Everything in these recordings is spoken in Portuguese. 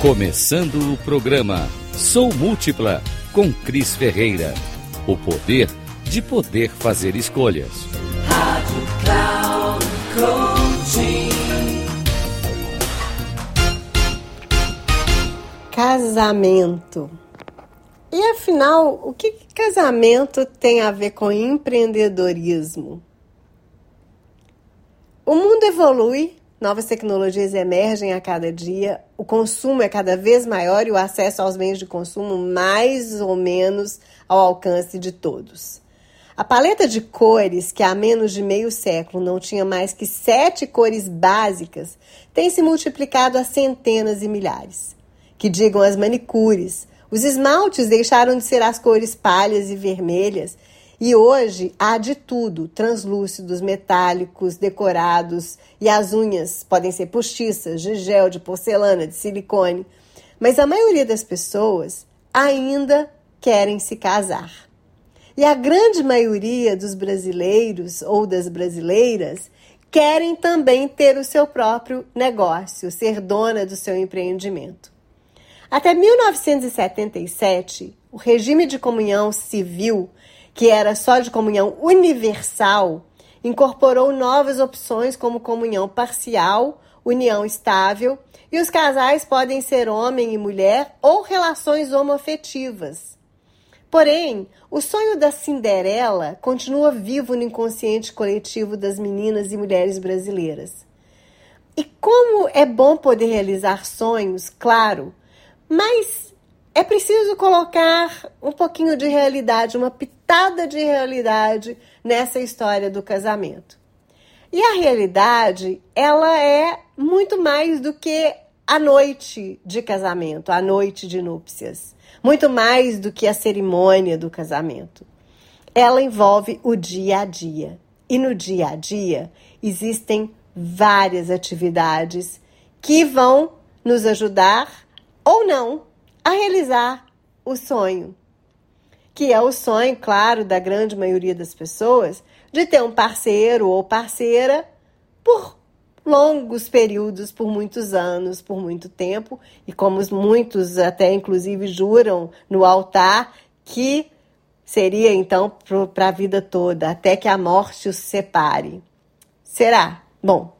Começando o programa Sou Múltipla com Cris Ferreira. O poder de poder fazer escolhas. Rádio Cloud Coaching. Casamento. E afinal, o que casamento tem a ver com empreendedorismo? O mundo evolui, novas tecnologias emergem a cada dia, o consumo é cada vez maior e o acesso aos meios de consumo mais ou menos ao alcance de todos. A paleta de cores, que há menos de meio século não tinha mais que sete cores básicas, tem se multiplicado a centenas e milhares. Que digam as manicures, os esmaltes deixaram de ser as cores palhas e vermelhas e hoje há de tudo: translúcidos, metálicos, decorados e as unhas podem ser postiças, de gel, de porcelana, de silicone. Mas a maioria das pessoas ainda querem se casar. E a grande maioria dos brasileiros ou das brasileiras querem também ter o seu próprio negócio, ser dona do seu empreendimento. Até 1977, o regime de comunhão civil, que era só de comunhão universal, incorporou novas opções como comunhão parcial, união estável, e os casais podem ser homem e mulher ou relações homoafetivas. Porém, o sonho da Cinderela continua vivo no inconsciente coletivo das meninas e mulheres brasileiras. E como é bom poder realizar sonhos, claro, mas é preciso colocar um pouquinho de realidade, uma pitada de realidade nessa história do casamento. E a realidade, ela é muito mais do que a noite de casamento, a noite de núpcias. Muito mais do que a cerimônia do casamento. Ela envolve o dia a dia. E no dia a dia existem várias atividades que vão nos ajudar ou não a realizar o sonho, que é o sonho, claro, da grande maioria das pessoas, de ter um parceiro ou parceira por longos períodos, por muitos anos, por muito tempo, e como muitos até inclusive juram no altar que seria então para a vida toda, até que a morte os separe. Será? Bom,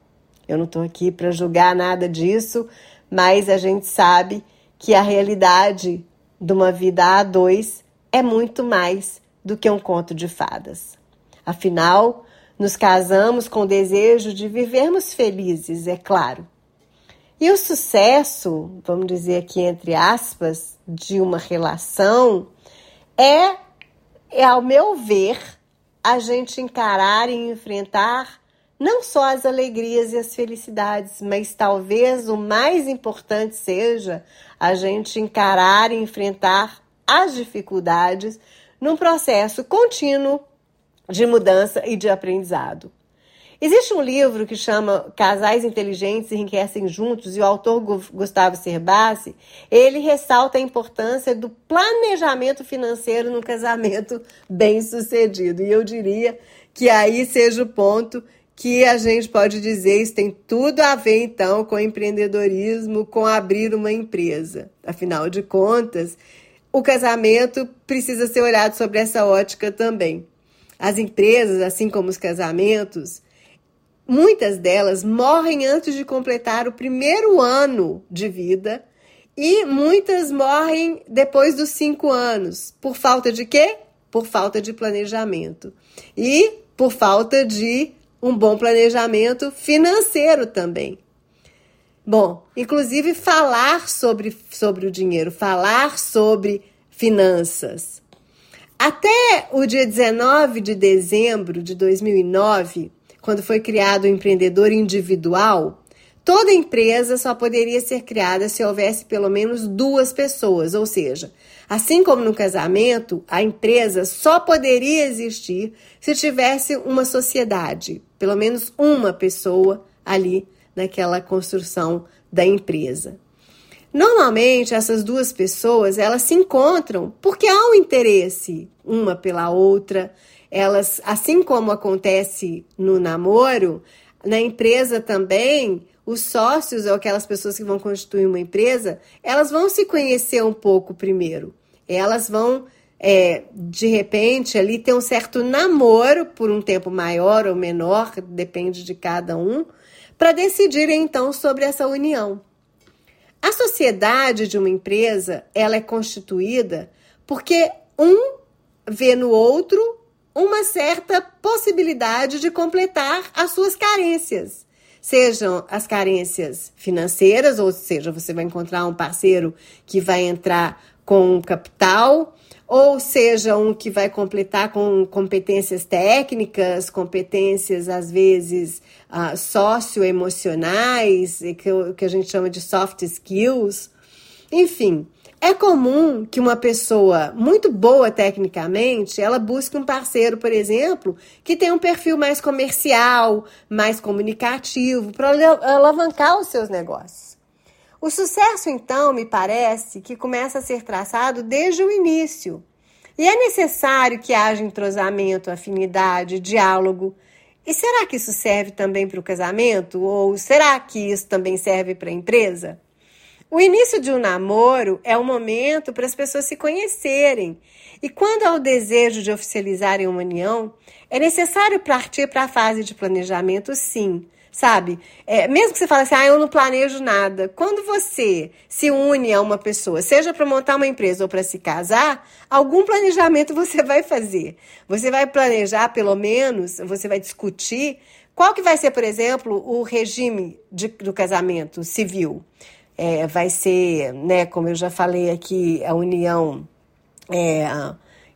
eu não estou aqui para julgar nada disso, mas a gente sabe que a realidade de uma vida a dois é muito mais do que um conto de fadas. Afinal, nos casamos com o desejo de vivermos felizes, é claro. E o sucesso, vamos dizer aqui entre aspas, de uma relação é, é ao meu ver, a gente encarar e enfrentar não só as alegrias e as felicidades, mas talvez o mais importante seja a gente encarar e enfrentar as dificuldades num processo contínuo de mudança e de aprendizado. Existe um livro que chama Casais Inteligentes Enriquecem Juntos e o autor Gustavo Cerbasi, ele ressalta a importância do planejamento financeiro no casamento bem-sucedido. E eu diria que aí seja o ponto que a gente pode dizer isso tem tudo a ver então com empreendedorismo, com abrir uma empresa. Afinal de contas, o casamento precisa ser olhado sobre essa ótica também. As empresas, assim como os casamentos, muitas delas morrem antes de completar o primeiro ano de vida e muitas morrem depois dos cinco anos. Por falta de quê? Por falta de planejamento. E por falta de um bom planejamento financeiro também. Bom, inclusive falar sobre, sobre o dinheiro, falar sobre finanças. Até o dia 19 de dezembro de 2009, quando foi criado o empreendedor individual, toda empresa só poderia ser criada se houvesse pelo menos duas pessoas, ou seja, Assim como no casamento, a empresa só poderia existir se tivesse uma sociedade, pelo menos uma pessoa ali naquela construção da empresa. Normalmente essas duas pessoas elas se encontram porque há um interesse uma pela outra. Elas, assim como acontece no namoro, na empresa também os sócios ou aquelas pessoas que vão constituir uma empresa, elas vão se conhecer um pouco primeiro. Elas vão, é, de repente, ali ter um certo namoro por um tempo maior ou menor, depende de cada um, para decidirem então sobre essa união. A sociedade de uma empresa, ela é constituída porque um vê no outro uma certa possibilidade de completar as suas carências. Sejam as carências financeiras, ou seja, você vai encontrar um parceiro que vai entrar com capital, ou seja, um que vai completar com competências técnicas, competências às vezes uh, socioemocionais, que, que a gente chama de soft skills. Enfim, é comum que uma pessoa muito boa tecnicamente, ela busque um parceiro, por exemplo, que tenha um perfil mais comercial, mais comunicativo, para alavancar os seus negócios. O sucesso, então, me parece que começa a ser traçado desde o início. E é necessário que haja entrosamento, afinidade, diálogo. E será que isso serve também para o casamento? Ou será que isso também serve para a empresa? O início de um namoro é o momento para as pessoas se conhecerem. E quando há o desejo de oficializarem uma união, é necessário partir para a fase de planejamento, sim. Sabe? É, mesmo que você fale assim, ah, eu não planejo nada. Quando você se une a uma pessoa, seja para montar uma empresa ou para se casar, algum planejamento você vai fazer. Você vai planejar, pelo menos, você vai discutir qual que vai ser, por exemplo, o regime de, do casamento civil é, vai ser, né, como eu já falei aqui, a união é,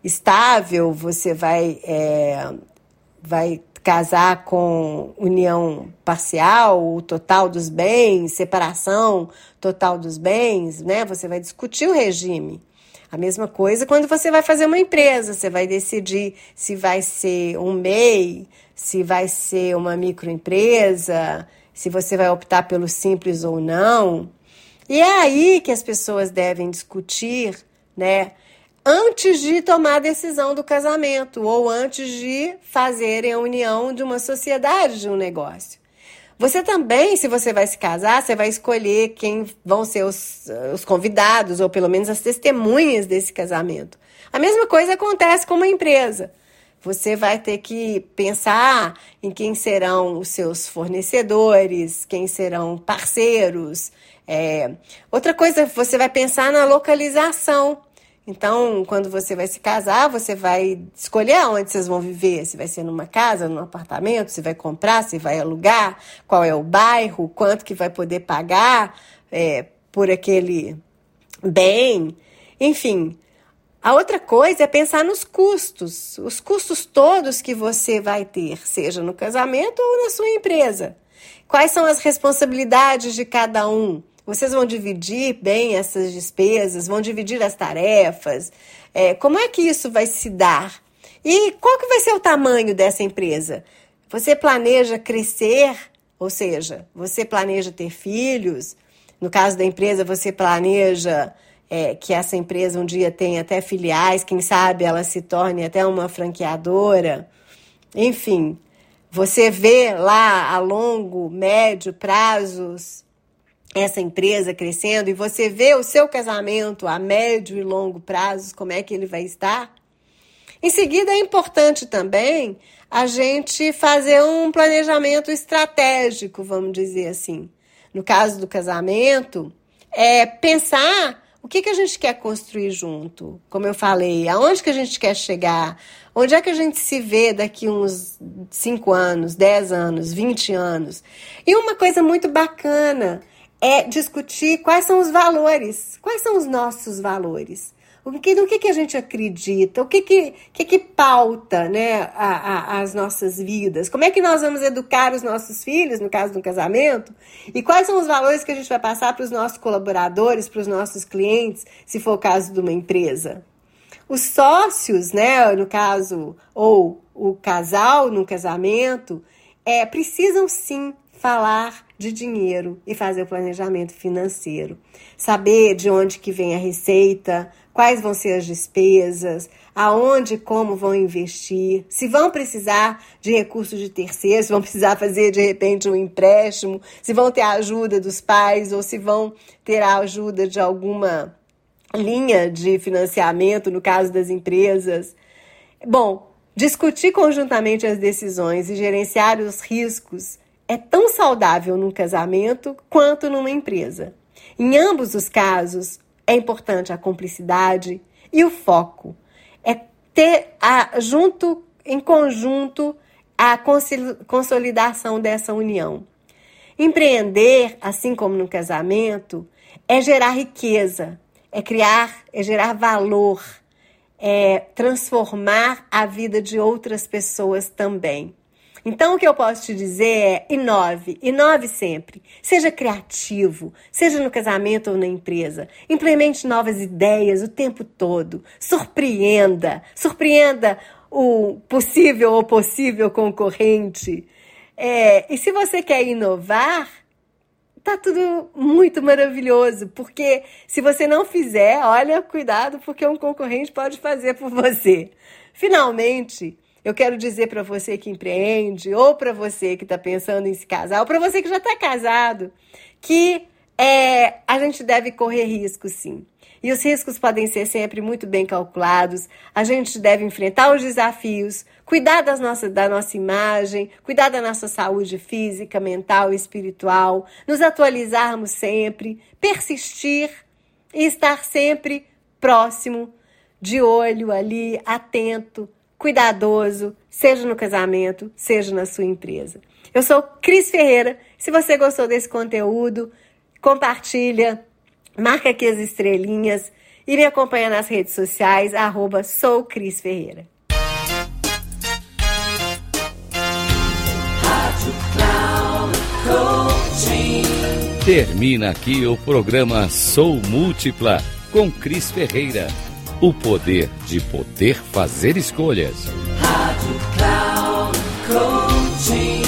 estável, você vai, é, vai casar com união parcial, o total dos bens, separação total dos bens, né? Você vai discutir o regime. A mesma coisa quando você vai fazer uma empresa, você vai decidir se vai ser um MEI, se vai ser uma microempresa, se você vai optar pelo simples ou não. E é aí que as pessoas devem discutir, né? Antes de tomar a decisão do casamento ou antes de fazerem a união de uma sociedade, de um negócio. Você também, se você vai se casar, você vai escolher quem vão ser os, os convidados, ou pelo menos as testemunhas desse casamento. A mesma coisa acontece com uma empresa. Você vai ter que pensar em quem serão os seus fornecedores, quem serão parceiros, é, outra coisa, você vai pensar na localização. Então, quando você vai se casar, você vai escolher onde vocês vão viver. Se vai ser numa casa, num apartamento, se vai comprar, se vai alugar, qual é o bairro, quanto que vai poder pagar é, por aquele bem. Enfim, a outra coisa é pensar nos custos, os custos todos que você vai ter, seja no casamento ou na sua empresa. Quais são as responsabilidades de cada um? Vocês vão dividir bem essas despesas, vão dividir as tarefas. É, como é que isso vai se dar? E qual que vai ser o tamanho dessa empresa? Você planeja crescer, ou seja, você planeja ter filhos. No caso da empresa, você planeja é, que essa empresa um dia tenha até filiais, quem sabe ela se torne até uma franqueadora. Enfim, você vê lá a longo, médio prazos essa empresa crescendo e você vê o seu casamento a médio e longo prazos, como é que ele vai estar. Em seguida, é importante também a gente fazer um planejamento estratégico, vamos dizer assim. No caso do casamento, é pensar o que, que a gente quer construir junto. Como eu falei, aonde que a gente quer chegar, onde é que a gente se vê daqui uns 5 anos, 10 anos, 20 anos. E uma coisa muito bacana é discutir quais são os valores, quais são os nossos valores. O que, do que, que a gente acredita, o que, que, que, que pauta né, a, a, as nossas vidas, como é que nós vamos educar os nossos filhos, no caso do casamento, e quais são os valores que a gente vai passar para os nossos colaboradores, para os nossos clientes, se for o caso de uma empresa. Os sócios, né, no caso, ou o casal no casamento, é, precisam sim falar de dinheiro e fazer o planejamento financeiro. Saber de onde que vem a receita, quais vão ser as despesas, aonde e como vão investir, se vão precisar de recursos de terceiros, se vão precisar fazer de repente um empréstimo, se vão ter a ajuda dos pais ou se vão ter a ajuda de alguma linha de financiamento no caso das empresas. Bom, discutir conjuntamente as decisões e gerenciar os riscos é tão saudável num casamento quanto numa empresa. Em ambos os casos, é importante a cumplicidade e o foco. É ter a, junto, em conjunto, a consolidação dessa união. Empreender, assim como no casamento, é gerar riqueza, é criar, é gerar valor, é transformar a vida de outras pessoas também. Então, o que eu posso te dizer é: inove, inove sempre. Seja criativo, seja no casamento ou na empresa. Implemente novas ideias o tempo todo. Surpreenda, surpreenda o possível ou possível concorrente. É, e se você quer inovar, tá tudo muito maravilhoso, porque se você não fizer, olha, cuidado, porque um concorrente pode fazer por você. Finalmente, eu quero dizer para você que empreende, ou para você que está pensando em se casar, ou para você que já está casado, que é, a gente deve correr riscos, sim. E os riscos podem ser sempre muito bem calculados. A gente deve enfrentar os desafios, cuidar das nossas, da nossa imagem, cuidar da nossa saúde física, mental e espiritual, nos atualizarmos sempre, persistir e estar sempre próximo, de olho ali, atento cuidadoso, seja no casamento, seja na sua empresa. Eu sou Cris Ferreira. Se você gostou desse conteúdo, compartilha, marca aqui as estrelinhas e me acompanha nas redes sociais, arroba sou Cris Ferreira. Termina aqui o programa Sou Múltipla com Cris Ferreira o poder de poder fazer escolhas. Rádio Cloud Coaching.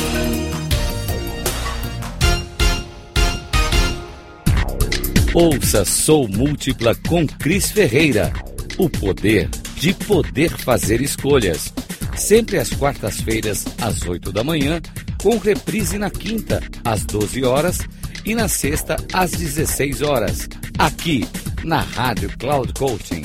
Ouça Sou Múltipla com Cris Ferreira. O poder de poder fazer escolhas. Sempre às quartas-feiras, às 8 da manhã, com reprise na quinta, às 12 horas e na sexta, às 16 horas. Aqui, na Rádio Cloud Coaching